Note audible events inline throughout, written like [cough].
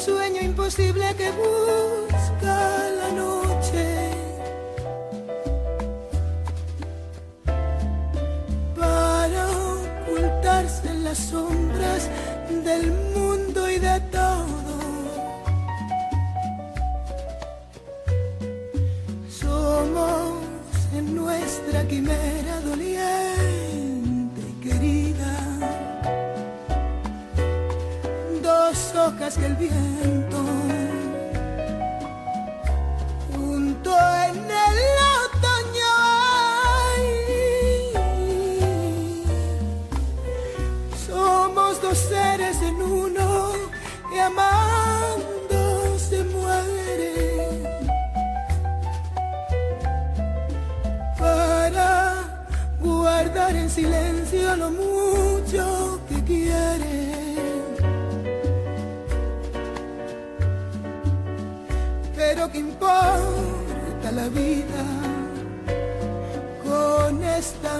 sueño imposible que busca la noche. Para ocultarse en las sombras del mundo y de todo. Somos en nuestra quimera doliente Dos hojas que el viento vida con esta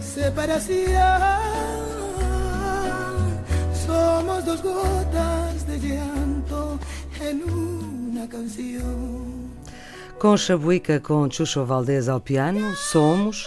separación. Somos dos gotas de llanto en una canción. Concha Buica com Chucho Valdez ao piano, Somos.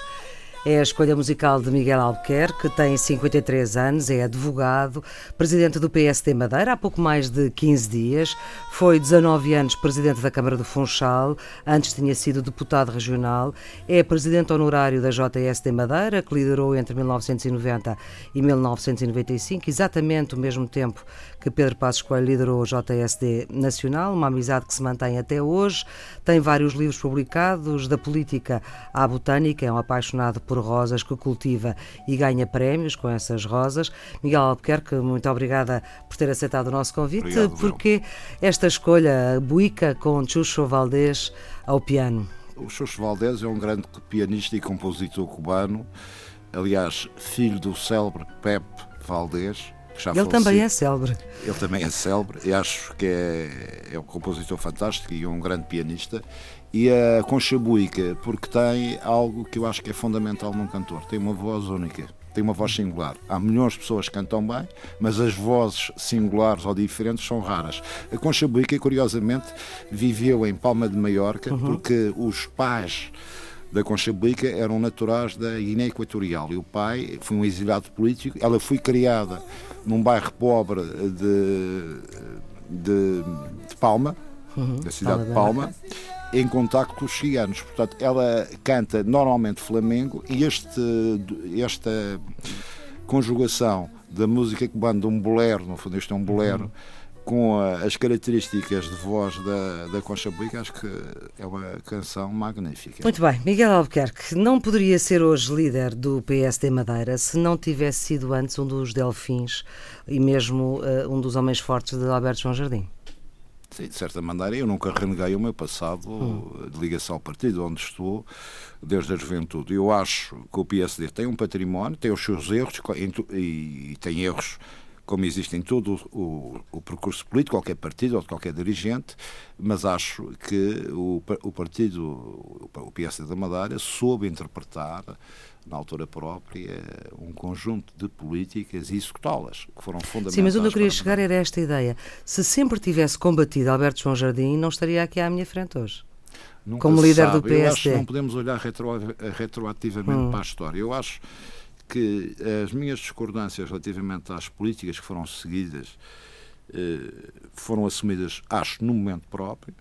É a escolha musical de Miguel Albuquerque, que tem 53 anos, é advogado, presidente do PSD Madeira há pouco mais de 15 dias, foi 19 anos presidente da Câmara do Funchal, antes tinha sido deputado regional, é presidente honorário da JSD Madeira, que liderou entre 1990 e 1995, exatamente o mesmo tempo que Pedro Passos Coelho liderou a JSD Nacional, uma amizade que se mantém até hoje, tem vários livros publicados, da política à botânica, é um apaixonado por rosas que cultiva e ganha prémios com essas rosas. Miguel Albuquerque, muito obrigada por ter aceitado o nosso convite. Obrigado, Porque esta escolha, Buica com Chucho Valdés ao piano? O Xuxo Valdés é um grande pianista e compositor cubano, aliás, filho do célebre Pepe Valdés. Que já Ele faleceu. também é célebre. Ele também é célebre e acho que é, é um compositor fantástico e um grande pianista. E a Concha Buica, porque tem algo que eu acho que é fundamental num cantor: tem uma voz única, tem uma voz singular. Há milhões de pessoas que cantam bem, mas as vozes singulares ou diferentes são raras. A Concha Buica, curiosamente, viveu em Palma de Maiorca porque os pais da Concha Buica eram naturais da Guiné Equatorial e o pai foi um exilado político. Ela foi criada num bairro pobre de, de, de Palma, da cidade de Palma, em contacto com os ciganos. Portanto, ela canta normalmente flamengo e este, esta conjugação da música cubana de um bolero, no fundo isto é um bolero, com as características de voz da, da Concha Buica, acho que é uma canção magnífica. Muito bem, Miguel Albuquerque não poderia ser hoje líder do PSD Madeira se não tivesse sido antes um dos delfins e mesmo eh, um dos homens fortes de Alberto João Jardim. Sim, de certa maneira, eu nunca reneguei o meu passado de ligação ao partido onde estou desde a juventude. Eu acho que o PSD tem um património, tem os seus erros e tem erros como existe em todo o, o percurso político, qualquer partido ou de qualquer dirigente, mas acho que o, o partido, o PSD da Madeira, soube interpretar na altura própria um conjunto de políticas e executá-las, que foram fundamentais. Sim, mas onde eu queria chegar era esta ideia. Se sempre tivesse combatido Alberto João Jardim, não estaria aqui à minha frente hoje. Nunca como líder do sabe. Eu acho que PSD. não podemos olhar retro- retroativamente Hum. para a história. Eu acho que as minhas discordâncias relativamente às políticas que foram seguidas eh, foram assumidas, acho, no momento próprio,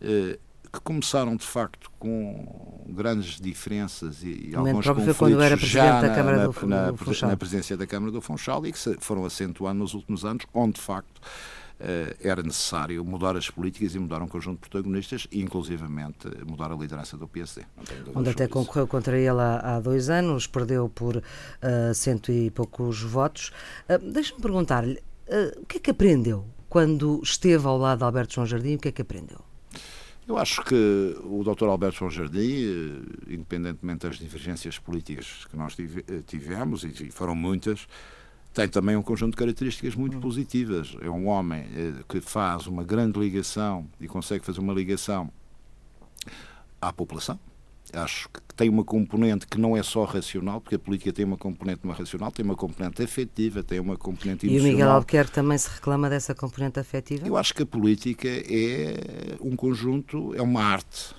eh, que começaram de facto com grandes diferenças e, e alguns conflitos quando era já na, Câmara na, do na, do na presidência da Câmara do Funchal e que se foram acentuando nos últimos anos, onde de facto era necessário mudar as políticas e mudar um conjunto de protagonistas e inclusivamente mudar a liderança do PSD. Onde até concorreu contra ele há, há dois anos, perdeu por ah, cento e poucos votos. Ah, Deixa-me perguntar-lhe, ah, o que é que aprendeu quando esteve ao lado de Alberto João Jardim? O que é que aprendeu? Eu acho que o Dr. Alberto João Jardim, eh, independentemente das divergências políticas que nós tive- eh, tivemos, e foram muitas, tem também um conjunto de características muito positivas. É um homem eh, que faz uma grande ligação e consegue fazer uma ligação à população. acho que tem uma componente que não é só racional, porque a política tem uma componente não racional, tem uma componente afetiva, tem uma componente emocional. E o Miguel Albuquerque também se reclama dessa componente afetiva? Eu acho que a política é um conjunto, é uma arte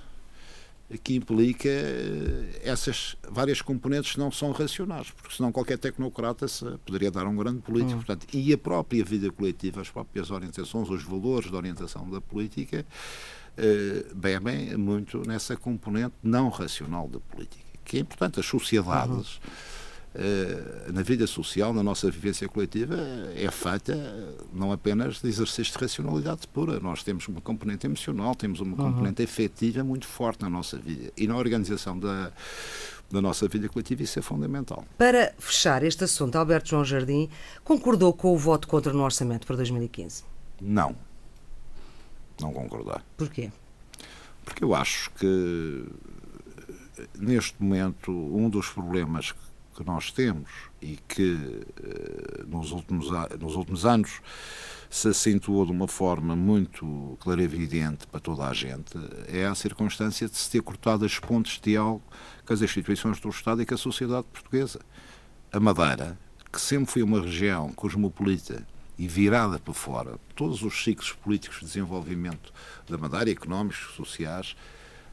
que implica eh, essas várias componentes que não são racionais, porque senão qualquer tecnocrata poderia dar um grande político. Hum. Portanto, e a própria vida coletiva, as próprias orientações, os valores de orientação da política, eh, bebem muito nessa componente não racional da política, que é importante. As sociedades. Uhum eh, na vida social, na nossa vivência coletiva, é feita não apenas de exercício de racionalidade pura. Nós temos uma componente emocional, temos uma uhum. componente afetiva muito forte na nossa vida. E na organização da, da nossa vida coletiva isso é fundamental. Para fechar este assunto, Alberto João Jardim concordou com o voto contra no orçamento para 2015? Não. Não concordar. Porquê? Porque eu acho que neste momento um dos problemas que nós temos e que eh, nos últimos, nos últimos anos se acentuou de uma forma muito clara e evidente para toda a gente, é a circunstância de se ter cortado as pontes de diálogo com as instituições do Estado e com a sociedade portuguesa. A Madeira, que sempre foi uma região cosmopolita e virada para fora, todos os ciclos políticos de desenvolvimento da Madeira, económicos, sociais,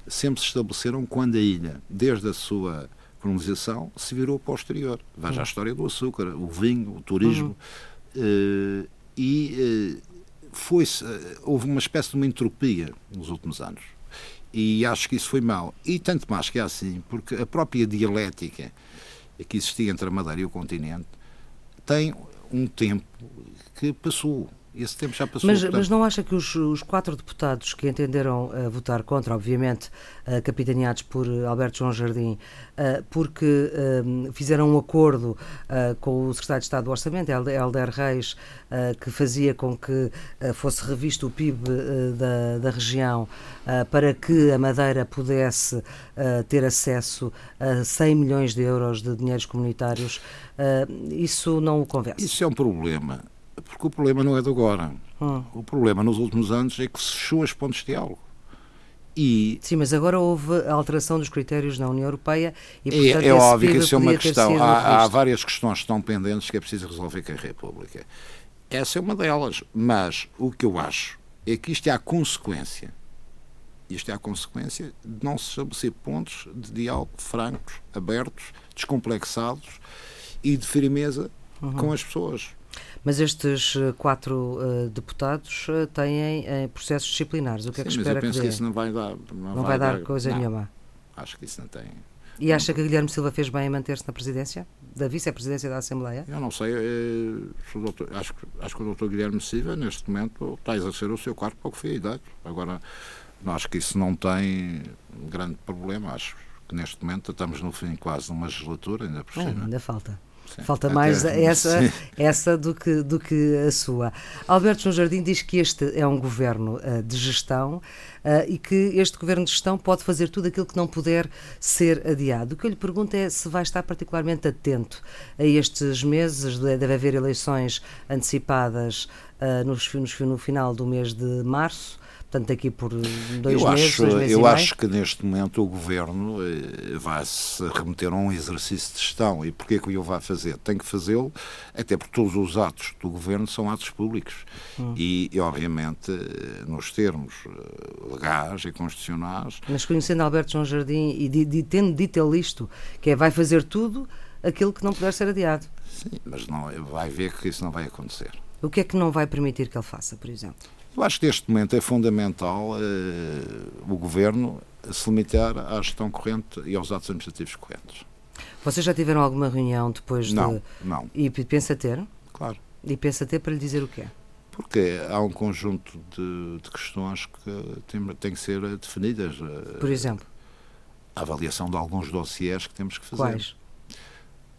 sempre se estabeleceram quando a ilha, desde a sua colonização se virou para o exterior. Veja uhum. a história do açúcar, o vinho, o turismo. Uhum. Uh, e uh, foi uh, houve uma espécie de uma entropia nos últimos anos. E acho que isso foi mal. E tanto mais que é assim, porque a própria dialética que existia entre a Madeira e o continente tem um tempo que passou. Esse tempo já passou. Mas, portanto... mas não acha que os, os, quatro deputados que entenderam uh, votar contra, obviamente, uh, capitaneados por Alberto João Jardim, uh, porque fizeram um acordo com o secretário de Estado do Orçamento, Helder Reis, que fazia com que fosse revisto o PIB da, da, região para que a Madeira pudesse ter acesso a 100 milhões de euros de dinheiros comunitários, isso não o convence? Isso é um problema porque o problema não é de agora. Hum. O problema nos últimos anos é que se fechou as pontes de diálogo. E Sim, mas agora houve a alteração dos critérios na União Europeia e, é, portanto, é, é óbvio que isso é uma questão. Há, há, várias questões que estão pendentes que é preciso resolver com a República. Essa é uma delas. Mas o que eu acho é que isto é a consequência. Isto é a consequência de não se estabelecer pontos de diálogo francos, abertos, descomplexados e de firmeza uhum. com as pessoas. Mas estes eh, quatro uh, deputados uh, têm uh, processos disciplinares. O que Sim, é que espera mas eu penso que, que isso não vai dar. Não, não vai, vai, dar, coisa não, nenhuma. Acho que isso não tem. E acha que Guilherme Silva fez bem em manter-se na presidência? Da vice-presidência da Assembleia? Eu não sei. doutor, acho, acho que o doutor Guilherme Silva, neste momento, está a exercer o seu cargo para o que foi a idade. Agora, acho que isso não tem grande problema. Acho que neste momento estamos no fim quase de uma legislatura, ainda por cima. Ah, ainda falta. Sim, Falta mais essa, essa do, que, do que a sua. Alberto João Jardim diz que este é um governo uh, de gestão uh, e que este governo de gestão pode fazer tudo aquilo que não puder ser adiado. O que eu lhe pergunto é se vai estar particularmente atento a estes meses, deve haver eleições antecipadas uh, no, no final do mês de março portanto daqui por dois eu meses, acho, dois meses Eu acho que neste momento o Governo eh, vai-se remeter a um exercício de gestão. E porquê que o vai fazer? Tem que fazê-lo, até porque todos os atos do Governo são atos públicos. Hum. E, e, obviamente, eh, nos termos eh, legais e constitucionais... Mas conhecendo Alberto João Jardim e de, de, tendo dito ele isto, que é vai fazer tudo aquilo que não puder ser adiado. Sim, mas não, vai ver que isso não vai acontecer. O que é que não vai permitir que ele faça, por exemplo? Eu acho que neste momento é fundamental uh, o Governo se limitar à gestão corrente e aos atos administrativos correntes. Vocês já tiveram alguma reunião depois de... Não, não. E pensa ter? Claro. E pensa ter para lhe dizer o quê? Porque há um conjunto de, de questões que têm, têm que ser definidas. Eh, por exemplo? A avaliação de alguns dossiers que temos que fazer. Quais?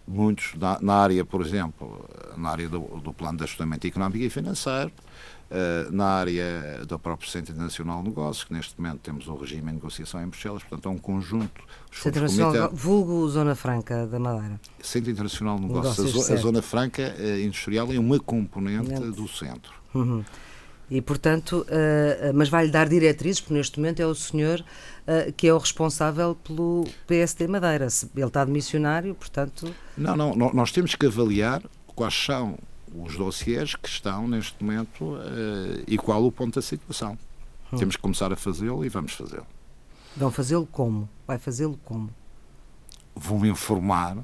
Muitos na, na área, por exemplo, na área do, do plano de ajustamento económico e financeiro, Uh, na área do próprio Centro Internacional de Negócios, que neste momento temos um regime de negociação em Bruxelas, portanto é um conjunto. Centro Internacional, vulgo Zona Franca da Madeira. Centro Internacional de Negócios, Negócios a, a, Zona Franca uh, Industrial é uma componente do centro. Uhum. E, portanto, uh, mas vai-lhe dar diretrizes, porque neste momento é o senhor uh, que é o responsável pelo PSD Madeira. Ele está de missionário, portanto. Não, não, nós temos que avaliar quais são os dossiers que estão neste momento uh, e qual o ponto da situação. Hum. Temos que começar a fazê-lo e vamos fazê-lo. Vão fazê-lo como? Vai fazê-lo como? Vão informar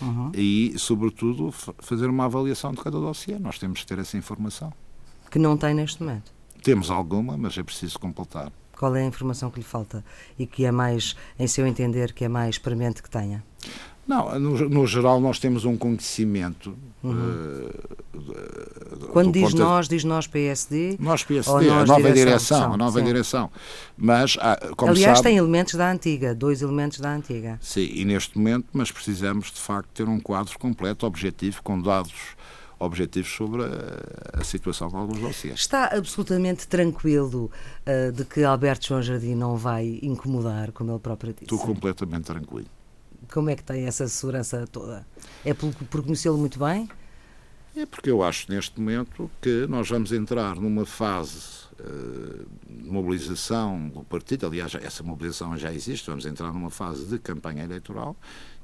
uhum. e, sobretudo, fazer uma avaliação de cada dossiê. Nós temos que ter essa informação. Que não tem neste momento? Temos alguma, mas é preciso completar. Qual é a informação que lhe falta e que é mais, em seu entender, que é mais premente que tenha? Não, no, no, geral nós temos um conhecimento. Uhum. Uh, Quando diz nós, diz nós PSD? Nós PSD, nós a nova direção, direção a nova sim. direção. Mas, ah, Aliás, sabe, tem elementos da antiga, dois elementos da antiga. Sim, e neste momento, mas precisamos de facto ter um quadro completo, objetivo, com dados objetivos sobre a, a situação com alguns dossiês. Está absolutamente tranquilo uh, de que Alberto João Jardim não vai incomodar, como ele próprio disse? Estou completamente tranquilo. Como é que tem essa segurança toda? É por, por conhecê-lo muito bem? É porque eu acho neste momento que nós vamos entrar numa fase uh, de mobilização do partido. Aliás, essa mobilização já existe. Vamos entrar numa fase de campanha eleitoral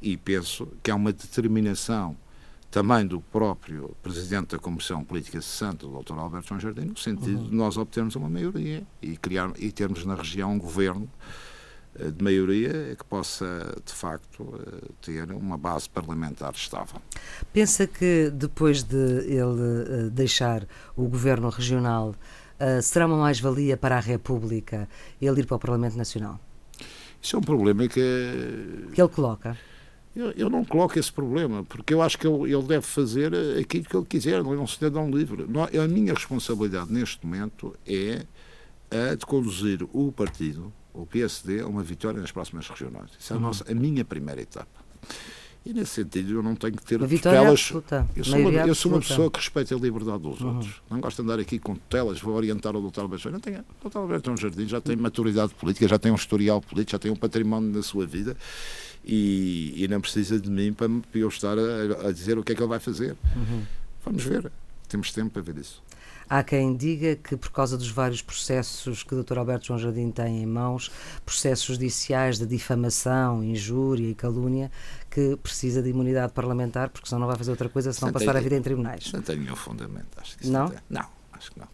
e penso que há uma determinação também do próprio Presidente da Comissão Política Cessante, o Dr. Alberto João Jardim, no sentido uhum. de nós obtermos uma maioria e, criar, e termos na região um governo eh, de maioria que possa, de facto, eh, ter uma base parlamentar estável. Pensa que depois de ele eh, deixar o governo regional, será uma mais-valia para a República ele ir para o Parlamento Nacional? Isso é um problema que. Que ele coloca. Eu, eu, não coloco esse problema, porque eu acho que ele, ele, deve fazer aquilo que ele quiser, ele é um cidadão livre. A minha responsabilidade neste momento é a de conduzir o partido, o PSD, a uma vitória nas próximas regionais. Isso é a, uhum. nossa, a minha primeira etapa. E nesse sentido eu não tenho que ter tutelas. Eu sou, uma, eu sou uma pessoa que respeita a liberdade dos uhum. outros. Não gosto de andar aqui com tutelas, vou orientar o Dr. Alberto. Não tenho. O Dr. Alberto é um jardim, já tem maturidade política, já tem um historial político, já tem um património na sua vida e, e não precisa de mim para, eu estar a, a, dizer o que é que ele vai fazer. Uhum. Vamos ver, temos tempo para ver isso. Há quem diga que, por causa dos vários processos que o Dr. Alberto João Jardim tem em mãos, processos judiciais de difamação, injúria e calúnia, que precisa de imunidade parlamentar, porque senão não vai fazer outra coisa senão passar a vida em tribunais. Não tem nenhum fundamento, acho que não. Não, não, acho que não.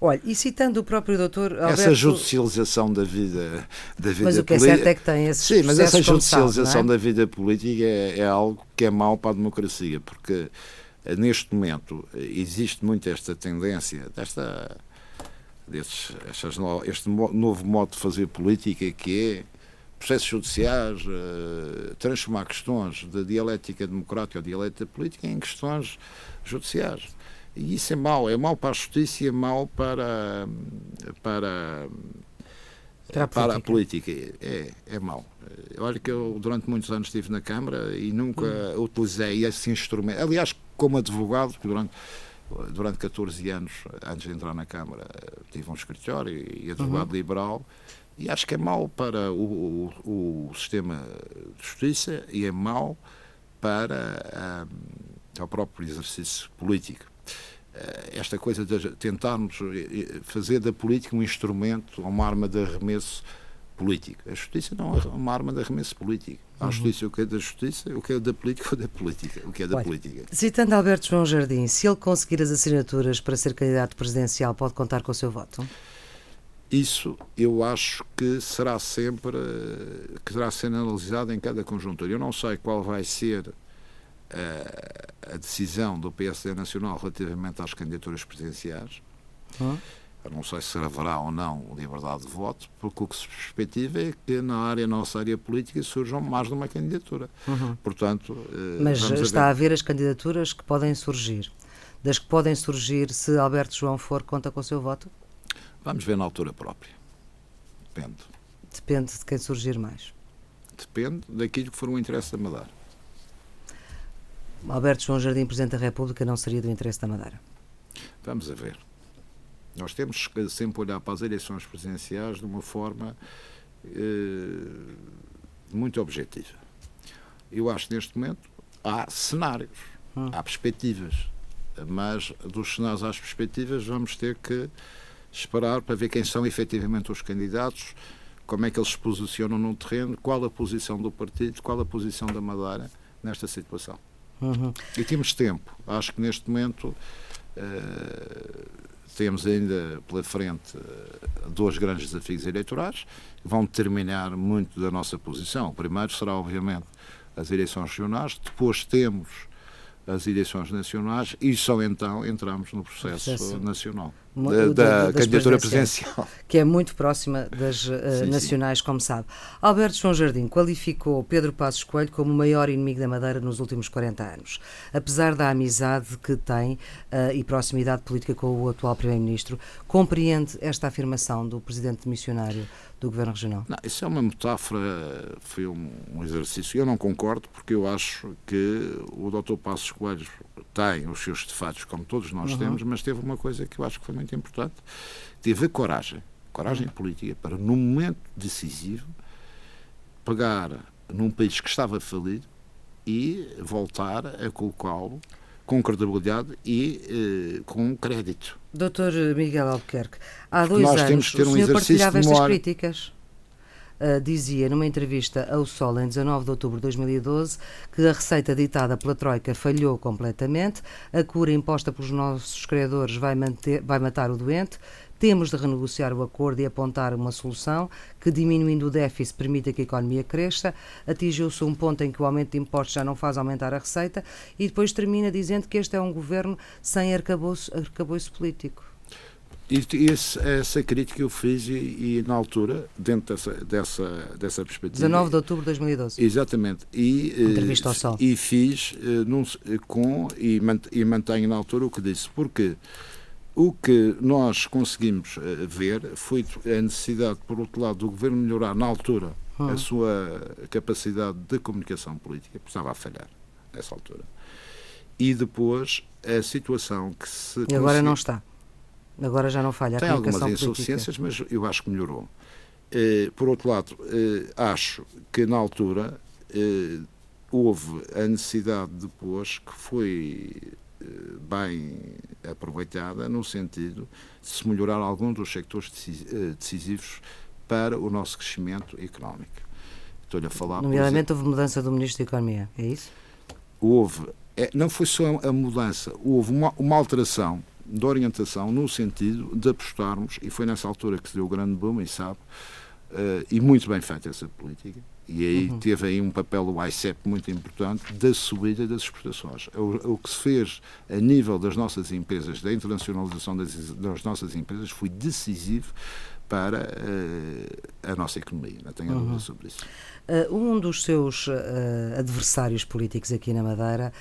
Olha, e citando o próprio doutor Alberto... Essa judicialização da vida, da vida Mas o que é certo é que tem esses Sim, mas essa judicialização sabe, é? da vida política é, é, algo que é mau para a democracia, porque eh, neste momento eh, existe muito esta tendência, desta, destes, estas, este novo modo de fazer política que é processos judiciais, uh, transformar questões da dialética democrática ou dialética política em questões judiciais. E isso é mau, é mau para a justiça e é mau para, para, para, a, para a política. É, é mau. Olha que eu durante muitos anos estive na Câmara e nunca hum. utilizei esse instrumento. Aliás, como advogado, durante, durante 14 anos, antes de entrar na Câmara, tive um escritório e advogado uhum. liberal. E acho que é mau para o, o, o, sistema de justiça e é mau para um, o próprio exercício político. Eh, esta coisa de tentarmos eh, eh, fazer da política um instrumento, uma arma de arremesso político. A justiça não é uma arma de arremesso político. Há uhum. justiça o que é da justiça, o que é da política, o da política, o que é da Olha, política. Citando Alberto João Jardim, se ele conseguir as assinaturas para ser candidato presidencial, pode contar com o seu voto? Isso eu acho que será sempre que será sendo analisado em cada conjuntura. Eu não sei qual vai ser a, a decisão do PSD Nacional relativamente às candidaturas presidenciais. Hum? Eu não sei se haverá ou não liberdade de voto, porque o que se perspectiva é que na área, nossa área política surjam mais de uma candidatura. Uhum. Portanto, eh, Mas está a, a ver as candidaturas que podem surgir. Das que podem surgir, se Alberto João for, conta com o seu voto? Vamos ver na altura própria. Depende. Depende de quem surgir mais. Depende daquilo que for o interesse da Madeira. Alberto João Jardim, Presidente da República, não seria do interesse da Madeira? Vamos a ver. Nós temos que sempre olhar para as eleições presidenciais de uma forma eh, muito objetiva. Eu acho que neste momento há cenários, hum. há perspectivas. mas dos cenários às perspectivas vamos ter que esperar para ver quem são efetivamente os candidatos, como é que eles se posicionam no terreno, qual a posição do partido, qual a posição da Madeira nesta situação. Uhum. E temos tempo. Acho que neste momento uh, temos ainda pela frente uh, dois grandes desafios eleitorais que vão determinar muito da nossa posição. O primeiro será, obviamente, as eleições regionais, depois temos as eleições nacionais e só então entramos no processo, processo. nacional da, da candidatura presidencial. Que é muito próxima das uh, sim, nacionais, sim. como sabe. Alberto João Jardim qualificou Pedro Passos Coelho como o maior inimigo da Madeira nos últimos 40 anos. Apesar da amizade que tem uh, e proximidade política com o atual Primeiro-Ministro, compreende esta afirmação do presidente missionário do Governo Regional? Não, isso é uma metáfora, foi um, um exercício. Eu não concordo, porque eu acho que o Dr. Passos Coelho tem os seus defeitos, como todos nós uhum. temos, mas teve uma coisa que eu acho que foi muito importante: teve a coragem, coragem política, para, num momento decisivo, pegar num país que estava falido e voltar a colocá-lo com credibilidade e eh, com crédito. Doutor Miguel Albuquerque, há dois nós anos temos que ter um o senhor partilhava estas críticas? Uh, dizia numa entrevista ao Sol em 19 de outubro de 2012 que a receita ditada pela Troika falhou completamente, a cura imposta pelos nossos credores vai, manter, vai matar o doente, temos de renegociar o acordo e apontar uma solução que, diminuindo o déficit, permita que a economia cresça. Atingiu-se um ponto em que o aumento de impostos já não faz aumentar a receita e depois termina dizendo que este é um governo sem arcabouço, arcabouço político. E esse, essa crítica eu fiz e, e, na altura, dentro dessa, dessa, dessa perspectiva. 19 de outubro de 2012. Exatamente. E, eh, Entrevista ao Sol. E fiz uh, num, com e, mant, e mantenho na altura o que disse. Porque o que nós conseguimos uh, ver foi a necessidade, por outro lado, do governo melhorar na altura hum. a sua capacidade de comunicação política, porque estava a falhar nessa altura. E depois a situação que se. E agora não está. Agora já não falha. Tem algumas insuficiências, mas eu acho que melhorou. Eh, por outro lado, eh, acho que na altura eh, houve a necessidade depois que foi bem aproveitada no sentido de se melhorar algum dos sectores decisivos para o nosso crescimento económico. Estou-lhe a falar. Nomeadamente houve mudança do Ministro da Economia, é isso? Houve. É, não foi só a mudança, houve uma, uma alteração de orientação no sentido de apostarmos, e foi nessa altura que se deu o grande boom, e sabe, uh, e muito bem feita essa política, e aí uhum. teve aí um papel o ICEP muito importante da subida das exportações. O, o, que se fez a nível das nossas empresas, da internacionalização das, das nossas empresas, foi decisivo para uh, a nossa economia, não tenho uhum. dúvida sobre isso. Uh, um dos seus uh, adversários políticos aqui na Madeira,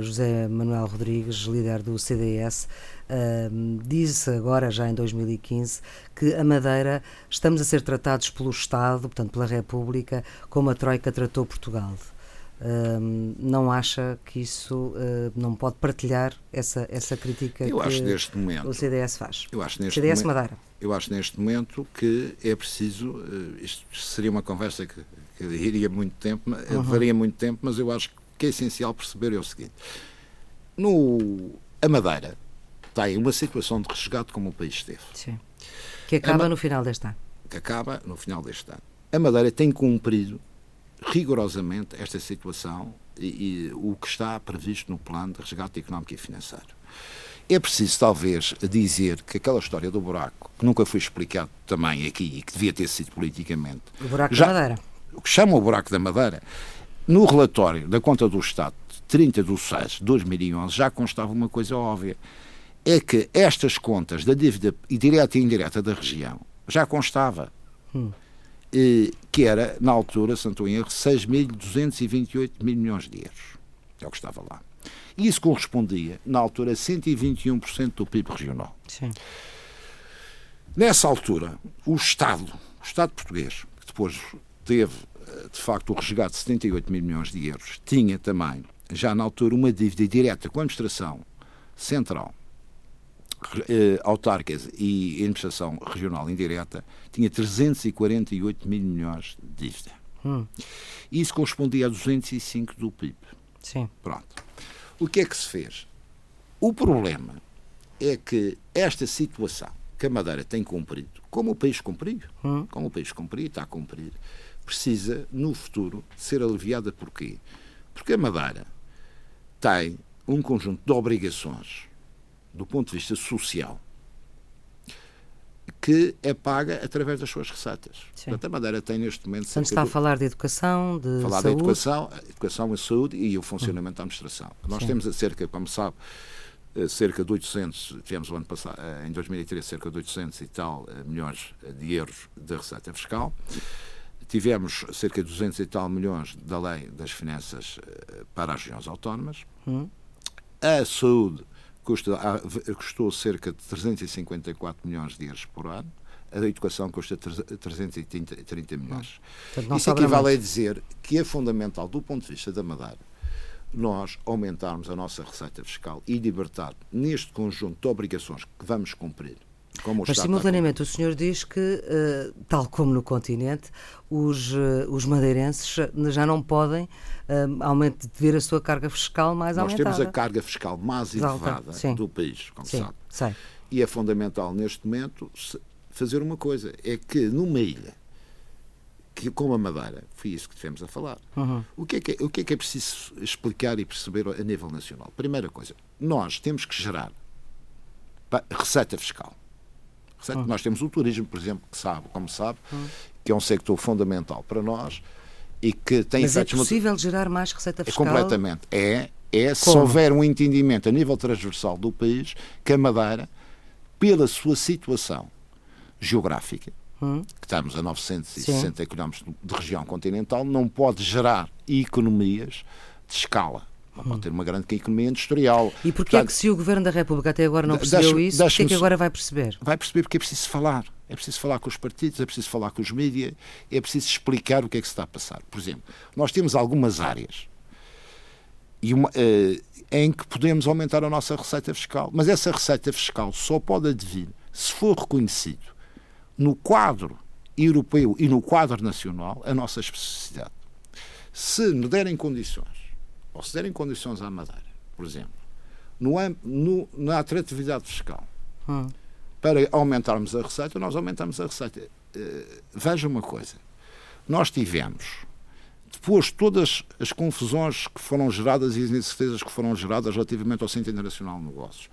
José Manuel Rodrigues, líder do CDS, disse agora, já em 2015, que a Madeira estamos a ser tratados pelo Estado, portanto pela República, como a Troika tratou Portugal. Não acha que isso uh, não pode partilhar essa, essa crítica eu que acho neste momento, o CDS faz? Eu acho neste CDS momento, Madeira. Eu acho neste momento que é preciso, uh, isto seria uma conversa que, que iria muito tempo, uhum. levaria muito tempo, mas eu acho que é essencial perceber é o seguinte. No, a Madeira tem uma situação de resgate como o país esteve. Sim. Que acaba no final deste ano. Que acaba no final deste ano. A Madeira tem cumprido rigorosamente esta situação e, e, o que está previsto no plano de resgate económico e financeiro. É preciso, talvez, dizer que aquela história do buraco, que nunca foi explicado também aqui e que devia ter sido politicamente. O buraco já, da Madeira. O que chama o buraco da Madeira, no relatório da Conta do Estado, 30 de 6 de 2011, já constava uma coisa óbvia. É que estas contas da dívida direta e indireta da região já constava. Hum que era, na altura, se não estou em erro, 6.228 mil milhões de euros. É o que estava lá. E isso correspondia, na altura, a 121% do PIB regional. Sim. Nessa altura, o Estado, o Estado português, que depois teve, eh, de facto, o resgate de 78 mil milhões de euros, tinha também, já na altura, uma dívida direta com a administração central eh, autárquicas e administração regional indireta tinha 348 mil milhões de dívida. Hum. Isso correspondia a 205 do PIB. Sim. Pronto. O que é que se fez? O problema é que esta situação que a Madeira tem cumprido, como o país cumpriu, hum. como o país cumpriu e está a cumprir, precisa, no futuro, ser aliviada porquê? Porque a Madeira tem um conjunto de obrigações do ponto de vista social que é paga através das suas receitas. Sim. Portanto, a Madeira tem neste momento. Portanto, está a falar de educação, de falar saúde. da educação, educação e saúde e o funcionamento da administração. Nós Sim. temos cerca, como sabe, eh, cerca de 800, tivemos o ano passado, eh, em 2013, cerca de 800 e tal eh, milhões de euros de receita fiscal. Tivemos cerca de 200 e tal milhões da lei das finanças para as regiões autónomas. Hum. A saúde custa, custou cerca de 354 milhões de euros por ano. A educação custa 330 milhões. Portanto, Isso equivale a dizer que é fundamental, do ponto de vista da Madeira, nós aumentarmos a nossa receita fiscal e libertar neste conjunto de obrigações que vamos cumprir como Mas, simultaneamente, o senhor diz que, uh, tal como no continente, os, uh, os madeirenses já não podem uh, aumente, ver a sua carga fiscal mais Nós aumentada. Nós temos a carga fiscal mais elevada do país, como Sim, sabe. Sei. E é fundamental, neste momento, fazer uma coisa: é que numa ilha, que, como a Madeira, foi isso que tivemos a falar, uhum. o, que é que, o que é que é preciso explicar e perceber a nível nacional? Primeira coisa, nós temos que gerar receita fiscal Hum. Nós temos o turismo, por exemplo, que sabe, como sabe, hum. que é um sector fundamental para nós e que tem Mas é possível muito... gerar mais receita fiscal? É completamente. É, é se houver um entendimento a nível transversal do país que a Madeira, pela sua situação geográfica, hum. que estamos a 960 km de região continental, não pode gerar economias de escala não pode ter uma grande economia industrial. E porquê Portanto, é que se o Governo da República até agora não percebeu isso, porquê é que agora vai perceber? Vai perceber porque é preciso falar. É preciso falar com os partidos, é preciso falar com os mídias, é preciso explicar o que é que se está a passar. Por exemplo, nós temos algumas áreas e uma, uh, em que podemos aumentar a nossa receita fiscal, mas essa receita fiscal só pode advir se for reconhecido no quadro europeu e no quadro nacional a nossa especificidade. Se nos derem condições ou se derem condições à Madeira, por exemplo, no, no, na atratividade fiscal, hum. para aumentarmos a receita, nós aumentamos a receita. Uh, veja uma coisa, nós tivemos, depois de todas as confusões que foram geradas e as incertezas que foram geradas relativamente ao Centro Internacional de Negócios,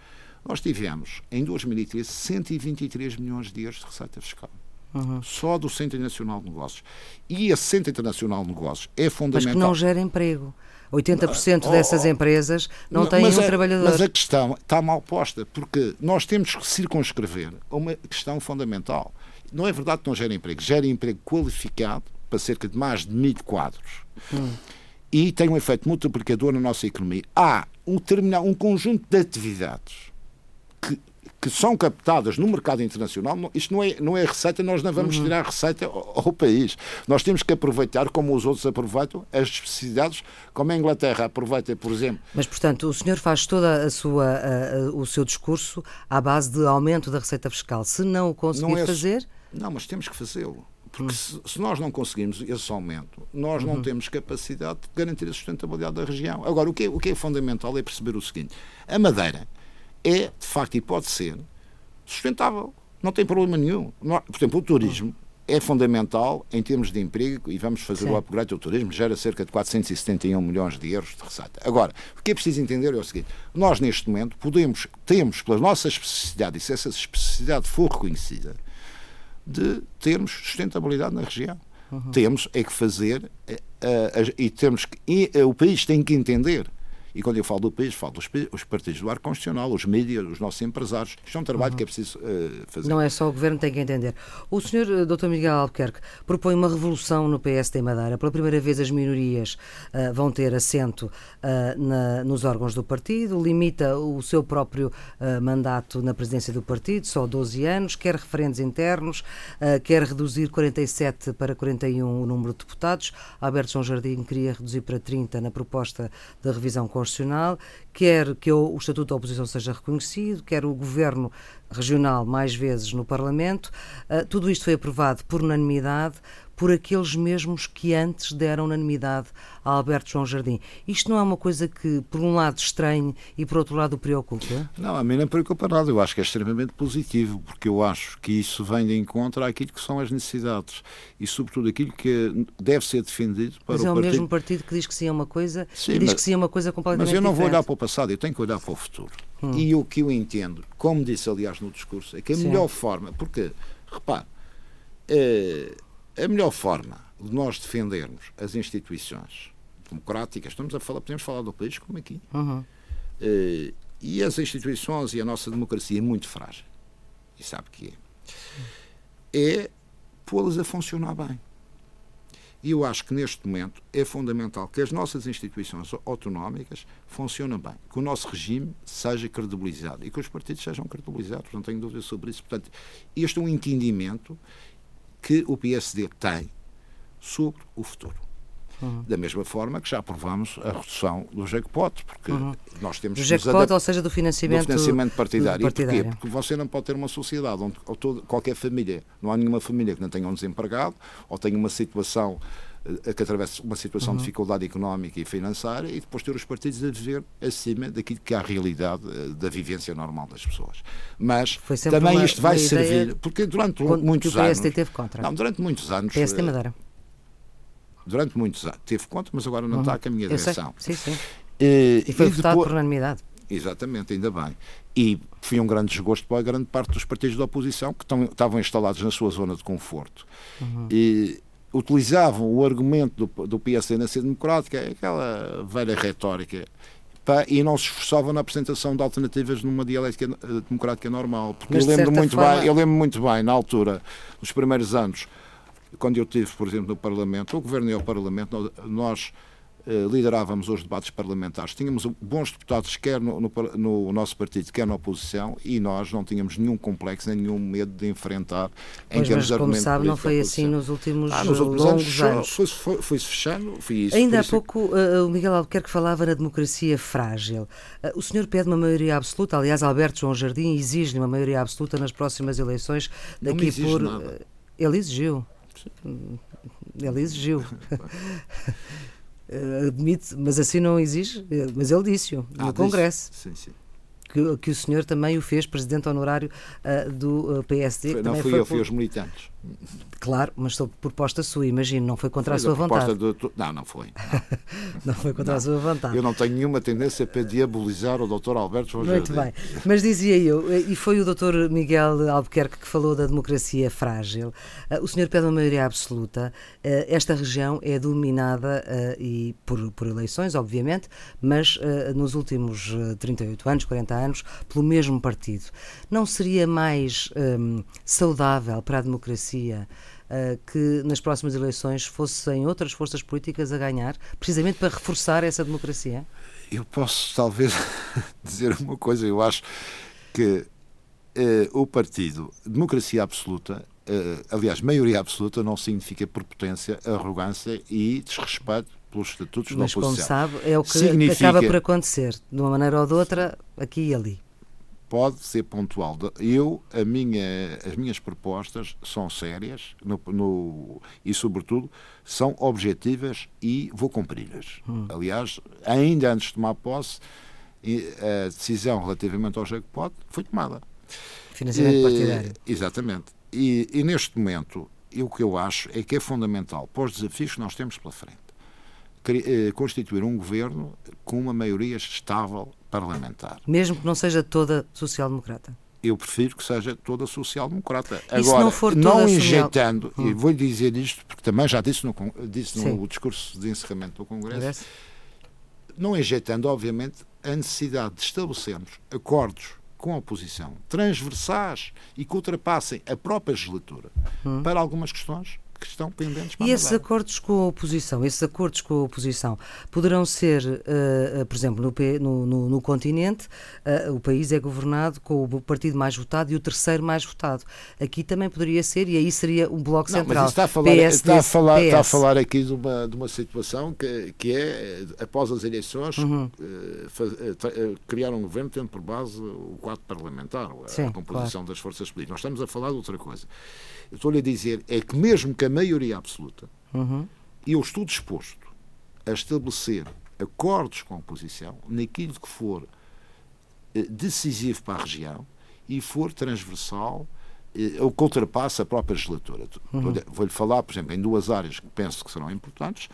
nós tivemos, em 2013, 123 milhões de euros de receita fiscal. Uhum. Só do Centro Internacional de Negócios. E esse Centro Internacional de Negócios é fundamental. Mas que não gera emprego. 80% oh, dessas oh, empresas não têm um a, trabalhador. Mas a questão está mal posta, porque nós temos que circunscrever uma questão fundamental. Não é verdade que não gera emprego, gera emprego qualificado para cerca de mais de mil quadros. Hum. E tem um efeito multiplicador na nossa economia. Há um, um conjunto de atividades que são captadas no mercado internacional, isto não é, não é receita, nós não vamos uhum. tirar receita ao, ao, país. Nós temos que aproveitar, como os outros aproveitam, as especificidades, como a Inglaterra aproveita, por exemplo. Mas, portanto, o senhor faz toda a sua, a, a, o seu discurso à base de aumento da receita fiscal. Se não o conseguir não é, fazer. Não, mas temos que fazê-lo. Porque hum. se, se, nós não conseguirmos esse aumento, nós não uhum. temos capacidade de garantir a sustentabilidade da região. Agora, o que, é, o que é fundamental é perceber o seguinte: a Madeira é, de facto, e pode ser, sustentável. Não tem problema nenhum. Por exemplo, o turismo é fundamental em termos de emprego e vamos fazer Sim. o upgrade do turismo, gera cerca de 471 milhões de euros de receita. Agora, o que é preciso entender é o seguinte: nós, neste momento, podemos, temos, pela nossa especificidade, e se essa especificidade for reconhecida, de termos sustentabilidade na região. Uhum. Temos é que fazer, uh, uh, e temos que, e, uh, o país tem que entender e quando eu falo do país, falo dos os partidos do ar constitucional, os mídias, os nossos empresários. Isto é um trabalho uhum. que é preciso uh, fazer. Não é só o Governo, tem que entender. O senhor eh, Dr. Miguel Albuquerque propõe uma revolução no PSD Madeira. Pela primeira vez as minorias uh, vão ter assento uh, na, nos órgãos do partido, limita o seu próprio mandato na presidência do partido, só 12 anos, quer referendos internos, quer reduzir 47 para 41 o número de deputados. Alberto João Jardim queria reduzir para 30 na proposta da revisão constitucional Constitucional, quer que o Estatuto da Oposição seja reconhecido, quer o Governo Regional mais vezes no Parlamento. Uh, tudo isto foi aprovado por unanimidade por aqueles mesmos que antes deram unanimidade a Alberto João Jardim. Isto não é uma coisa que, por um lado, estranhe e, por outro lado, preocupa? Não, a mim não preocupa nada. Eu acho que é extremamente positivo, porque eu acho que isso vem de encontro àquilo que são as necessidades e, sobretudo, aquilo que deve ser defendido para mas o é o partido. mesmo partido que diz que sim é uma coisa Sim, e diz mas- que sim é uma coisa completamente Mas eu não vou olhar diferente. para o passado, eu tenho que olhar para o futuro. Hum. E o que eu entendo, como disse aliás no discurso, é que a Sim. melhor forma, porque, repare, eh, a melhor forma de nós defendermos as instituições democráticas, estamos a falar, podemos falar do país como aqui, Uhum. eh, e as instituições e a nossa democracia é muito frágil, e sabe que é, é pô-las a funcionar bem. E eu acho que neste momento é fundamental que as nossas instituições autonómicas funcionem bem, que o nosso regime seja credibilizado e que os partidos sejam credibilizados, não tenho dúvida sobre isso. Portanto, este é um entendimento que o PSD tem sobre o futuro. Da mesma forma que já aprovamos a redução do jackpot, porque nós temos Do jackpot, ou seja, do financiamento, do financiamento partidário. do E porquê? partidário. Porque você não pode ter uma sociedade onde todo- qualquer família, não há nenhuma família que não tenha um desempregado ou tenha uma situação que atravesse uma situação Uhum. de dificuldade económica e financeira e depois ter os partidos a viver acima daquilo que é a realidade eh, da vivência normal das pessoas. Mas também uma- isto vai servir, porque durante muitos que o PSD anos. teve contra. Não, durante muitos anos. PSD eh, Madeira. Durante muitos anos. Teve conta, mas agora não está a caminho Uhum. Eu sei. direção. Sim, sim. Eh, E foi e votado depois- por unanimidade. Exatamente, ainda bem. E foi um grande desgosto para a grande parte dos partidos da oposição que estão, estavam instalados na sua zona de conforto. E utilizavam o argumento do, do PSD na ser democrática, aquela velha retórica, e não se esforçavam na apresentação de alternativas numa dialética eh, democrática normal. Porque Mas, eu lembro muito forma- bem, eu lembro muito bem, na altura, nos primeiros anos, quando eu estive, por exemplo, no Parlamento, o Governo e o Parlamento, nós liderávamos os debates parlamentares. Tínhamos bons deputados, quer no, no no nosso partido, quer na oposição, e nós não tínhamos nenhum complexo, nem nenhum medo de enfrentar em Pois, termos mas de como sabe, não foi assim nos últimos, Ah, nos últimos longos anos, foi- foi- foi-se fechando. Foi isso, Ainda há pouco uh, o Miguel Albuquerque falava na democracia frágil. Uh, o senhor pede uma maioria absoluta, aliás, Alberto João Jardim exige-lhe uma maioria absoluta nas próximas eleições daqui exige por. nada. Ele exigiu. Ele exigiu. [laughs] Uh, Admite, mas assim não exige, uh, mas ele disse-o Ah, no disse? Congresso, Sim, sim. Que, que o senhor também o fez presidente honorário uh, do uh, PSD. Foi- não fui foi eu, fui por- os militantes. Claro, mas sob proposta sua, imagino, não foi contra a Foi sua da proposta vontade. do- Não, não foi. [laughs] Não foi contra a sua vontade. Eu não tenho nenhuma tendência para diabolizar o Dr. Alberto João Muito bem. Mas dizia eu, e foi o Dr. Miguel Albuquerque que falou da democracia frágil. Ah, O senhor pede uma maioria absoluta. Ah, Esta região é dominada ah, e por, por eleições, obviamente, mas ah, nos últimos ah, 38 anos, 40 anos, pelo mesmo partido. Não seria mais hum, saudável para a democracia ah, que nas próximas eleições fossem outras forças políticas a ganhar, precisamente para reforçar essa democracia? Eu posso talvez [laughs] dizer uma coisa, eu acho que eh, o partido Democracia Absoluta, eh, aliás, maioria absoluta, não significa prepotência, arrogância e desrespeito pelos estatutos Mas da como oposição. sabe, é o que Significa- acaba por acontecer, de uma maneira ou de outra, aqui e ali. Pode ser pontual. Eu, a minha, as minhas propostas são sérias no- no- e, sobretudo, são objetivas e vou cumpri-las. Aliás, ainda antes de tomar posse, a decisão relativamente ao jackpot foi tomada. Financiamento partidário. Exatamente. E, e neste momento, o que eu acho é que é fundamental para os desafios que nós temos pela frente constituir um governo com uma maioria estável parlamentar. Mesmo que não seja toda social-democrata. Eu prefiro que seja toda social-democrata. Agora, não for não social- injetando, e vou dizer isto porque também já disse no, disse Sim. no discurso de encerramento do Congresso, Parece? não injetando, obviamente, a necessidade de estabelecermos acordos com a oposição transversais e que ultrapassem a própria legislatura para algumas questões que estão pendentes para. E a esses acordos com a oposição, esses acordos com a oposição, poderão ser, eh, por exemplo, no, no- no- no continente, eh, o país é governado com o partido mais votado e o terceiro mais votado. Aqui também poderia ser, e aí seria um bloco Não, central. mas está a falar, está a falar, está a PS. falar aqui de uma, de uma situação que, que é, após as eleições, Uhum. eh, criar um governo tendo por base o quadro parlamentar, a Sim, composição das forças políticas. Nós estamos a falar de outra coisa. Estou-lhe a dizer é que mesmo que a maioria absoluta, Uhum. eu estou disposto a estabelecer acordos com a oposição naquilo que for eh, decisivo para a região e for transversal eh, ou que a própria legislatura. Vou-lhe falar, por exemplo, em duas áreas que penso que serão importantes.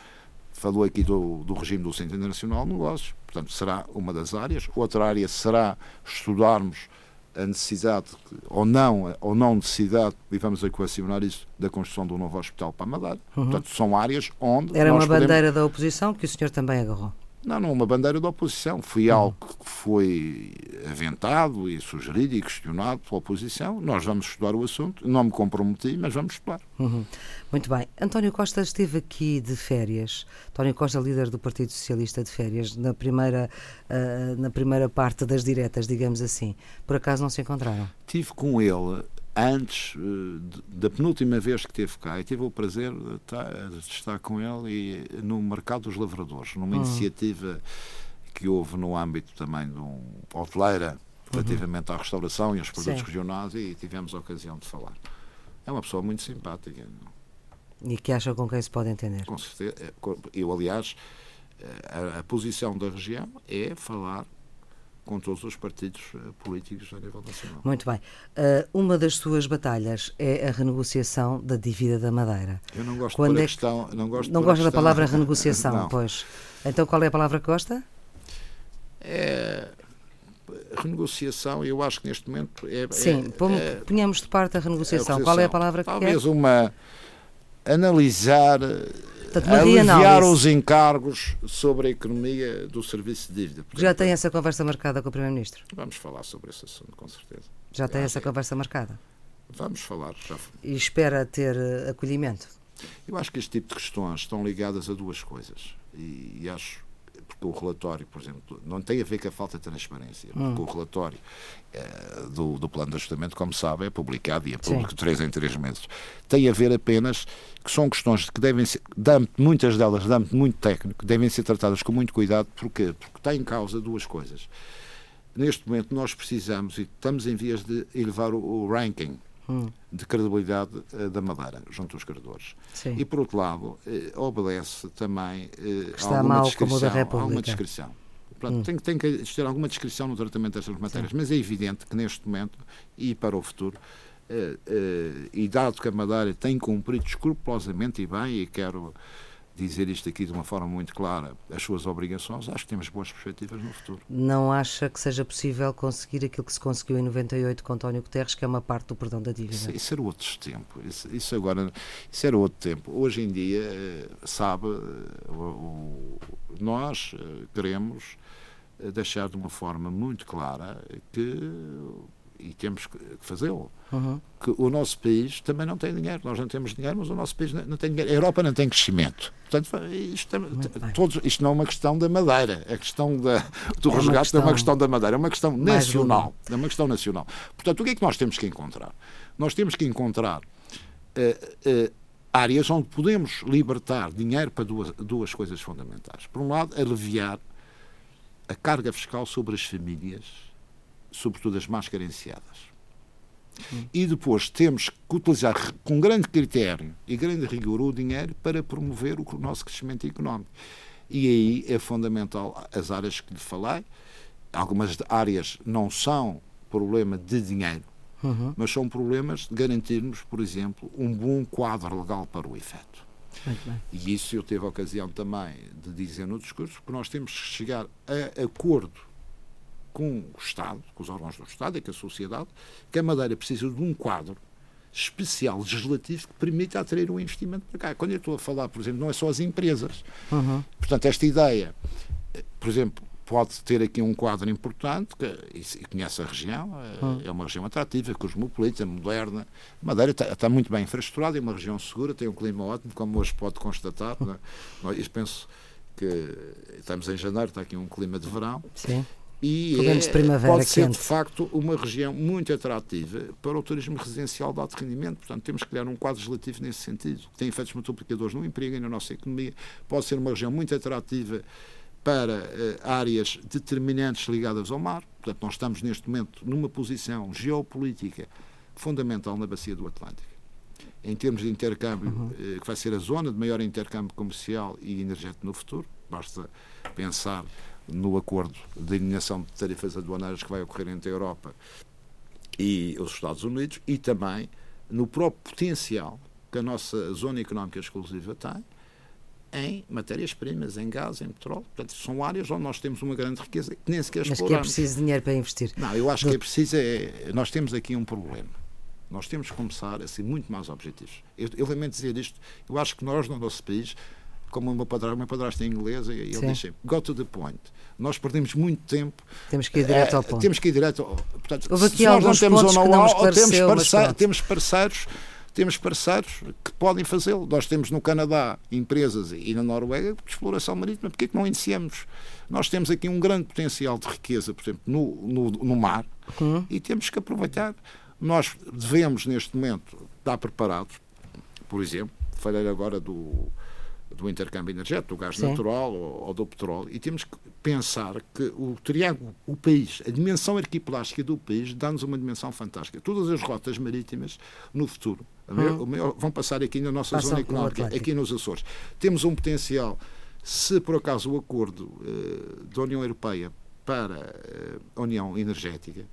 Falou aqui do, do regime do Centro Internacional de Negócios, portanto, será uma das áreas. Outra área será estudarmos a necessidade, ou não, ou não necessidade, e vamos equacionar isso, da construção do novo hospital para a Madeira. Portanto, são áreas onde. Era nós uma podemos- bandeira da oposição que o senhor também agarrou. Não, não, uma bandeira da oposição. Foi algo que foi aventado e sugerido e questionado pela oposição. Nós vamos estudar o assunto. Não me comprometi, mas vamos estudar. Uhum. Muito bem. António Costa esteve aqui de férias. António Costa, líder do Partido Socialista de férias, na primeira, ah, na primeira parte das diretas, digamos assim. Por acaso não se encontraram? Tive com ele antes eh, da penúltima vez que esteve cá e tive o prazer de estar, com ele e, no Mercado dos Lavradores, numa iniciativa que houve no âmbito também de um hoteleira relativamente à restauração e aos produtos Sim. regionais e tivemos a ocasião de falar. É uma pessoa muito simpática. E que acha com quem se pode entender? Com certeza. É, Eu, aliás, eh, a, a posição da região é falar com todos os partidos eh, políticos a nível nacional. Muito bem. Ah, uma das suas batalhas é a renegociação da dívida da Madeira. Eu não gosto Quando é que- questão. Não, gosto Não gosta da palavra [laughs] renegociação, Não. pois. Então qual é a palavra que gosta? É, renegociação, eu acho que neste momento é. Sim, é, pom- é- ponhamos de parte a renegociação. a Qual é a renegociação. palavra que Talvez quer? uma. Analisar, Portanto, uma aliviar os encargos sobre a economia do serviço de dívida. Portanto, Já tem essa conversa marcada com o Primeiro-Ministro? Vamos falar sobre esse assunto, com certeza. Já tem essa conversa marcada? Vamos falar. Já, E espera ter eh, acolhimento? Eu acho que este tipo de questões estão ligadas a duas coisas. E, e acho, porque o relatório, por exemplo, não tem a ver com a falta de transparência, porque o relatório eh, do, do plano de ajustamento, como sabe, é publicado e é público de três em três meses. Tem a ver apenas que são questões que devem ser, muitas delas de âmbito muito técnico, devem ser tratadas com muito cuidado. Porquê? Porque está em causa duas coisas. Neste momento nós precisamos, e estamos em vias de elevar o, o ranking de credibilidade eh, da Madeira junto aos credores. Sim. E por outro lado, eh, obedece também eh, está alguma mal como o descrição, alguma descrição. Portanto, tem, tem que existir alguma descrição no tratamento destas matérias, mas é evidente que neste momento e para o futuro, eh, eh, e dado que a Madeira tem cumprido escrupulosamente e bem, e quero dizer isto aqui de uma forma muito clara, as suas obrigações, acho que temos boas perspectivas no futuro. Não acha que seja possível conseguir aquilo que se conseguiu em 98 com António Guterres, que é uma parte do perdão da dívida? Isso, isso era outros tempos. Isso, isso agora, isso era outro tempo. Hoje em dia, eh, sabe, eh, o- o- nós eh, queremos deixar de uma forma muito clara que, e temos que fazê-lo, Uhum. que o nosso país também não tem dinheiro. Nós não temos dinheiro, mas o nosso país não não tem dinheiro. A Europa não tem crescimento. Portanto, isto, é- todos, isto não é uma questão da Madeira. A questão da, do uma resgate não é questão uma questão da Madeira, é uma questão nacional. É uma questão nacional. Portanto, o que é que nós temos que encontrar? Nós temos que encontrar eh, eh, áreas onde podemos libertar dinheiro para duas, duas coisas fundamentais. Por um lado, aliviar a carga fiscal sobre as famílias, sobretudo as mais carenciadas. E depois temos que utilizar com grande critério e grande rigor o dinheiro para promover o nosso crescimento económico. E aí é fundamental as áreas que lhe falei. Algumas áreas não são problema de dinheiro, Uhum. mas são problemas de garantirmos, por exemplo, um bom quadro legal para o efeito. E isso eu tive a ocasião também de dizer no discurso, que nós temos que chegar a acordo com o Estado, com os órgãos do Estado e com a sociedade, que a Madeira precisa de um quadro especial legislativo que permita atrair o investimento para cá. Quando eu estou a falar, por exemplo, não é só as empresas. Uhum. Portanto, esta ideia, por exemplo, pode ter aqui um quadro importante, que, e conhece a região, eh, é uma região atrativa, cosmopolita, moderna. Madeira está, está muito bem infraestruturada, é uma região segura, tem um clima ótimo, como hoje pode constatar. não é? [laughs] Eu penso que estamos em janeiro, está aqui um clima de verão. Sim. E Pelo menos é- de primavera pode ser, quente. de facto, uma região muito atrativa para o turismo residencial de alto rendimento. Portanto, temos que criar um quadro legislativo nesse sentido, que tem efeitos multiplicadores no emprego e na nossa economia. Pode ser uma região muito atrativa para eh, áreas determinantes ligadas ao mar. Portanto, nós estamos neste momento numa posição geopolítica fundamental na bacia do Atlântico. em termos de intercâmbio, uhum. que vai ser a zona de maior intercâmbio comercial e energético no futuro. Basta pensar no acordo de eliminação de tarifas aduaneiras que vai ocorrer entre a Europa e os Estados Unidos e também no próprio potencial que a nossa zona económica exclusiva tem em matérias-primas, em gás, em petróleo. Portanto, são áreas onde nós temos uma grande riqueza que nem sequer Mas exploramos. Mas que é preciso dinheiro para investir. Não, eu acho Do... que é preciso... É, nós temos aqui um problema. Nós temos que começar a ser muito mais objetivos. Eu, eu lamento dizer isto. Eu acho que nós, no nosso país, como o meu padrasto, meu padrasto é inglês, e ele diz sempre, go to the point. Nós perdemos muito tempo. Temos que ir direto ao ponto. Temos que ir direto ao Portanto, Houve aqui se nós não temos um know-how, temos, parce temos parceiros temos parceiros que podem fazê-lo. Nós temos no Canadá empresas e na Noruega de exploração marítima. Porquê que não iniciamos? Nós temos aqui um grande potencial de riqueza, por exemplo, no, no, no mar uhum. e temos que aproveitar. Nós devemos, neste momento, estar preparados. Por exemplo, falei agora do, do intercâmbio energético, do gás Sim. natural ou, ou, do petróleo, e temos que pensar que o triângulo, o país, a dimensão arquiplástica do país dá-nos uma dimensão fantástica. Todas as rotas marítimas no futuro hum. vão passar aqui na nossa Passam zona económica, aqui nos Açores. Temos um potencial, se por acaso o acordo uh, da União Europeia para uh, a União Energética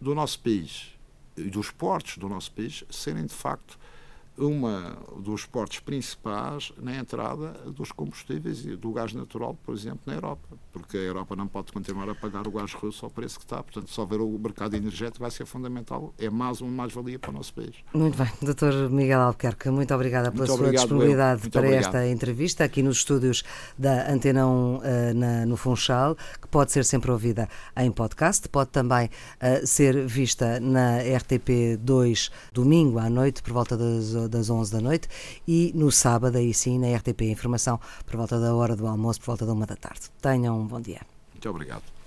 do nosso país e dos portos do nosso país serem de facto uma dos portos principais na entrada dos combustíveis e do gás natural, por exemplo, na Europa, porque a Europa não pode continuar a pagar o gás russo ao preço que está. Portanto, se houver o mercado energético, vai ser fundamental. É mais uma mais-valia para o nosso país. Muito bem, Dr. Miguel Albuquerque, muito obrigada pela muito sua obrigado, disponibilidade para obrigado. esta entrevista aqui nos estúdios da Antena 1 uh, na, no Funchal, que pode ser sempre ouvida em podcast, pode também uh, ser vista na RTP2 domingo à noite, por volta das das 11 da noite e no sábado, aí sim, na RTP Informação, por volta da hora do almoço, por volta da uma da tarde. Tenham um bom dia. Muito obrigado.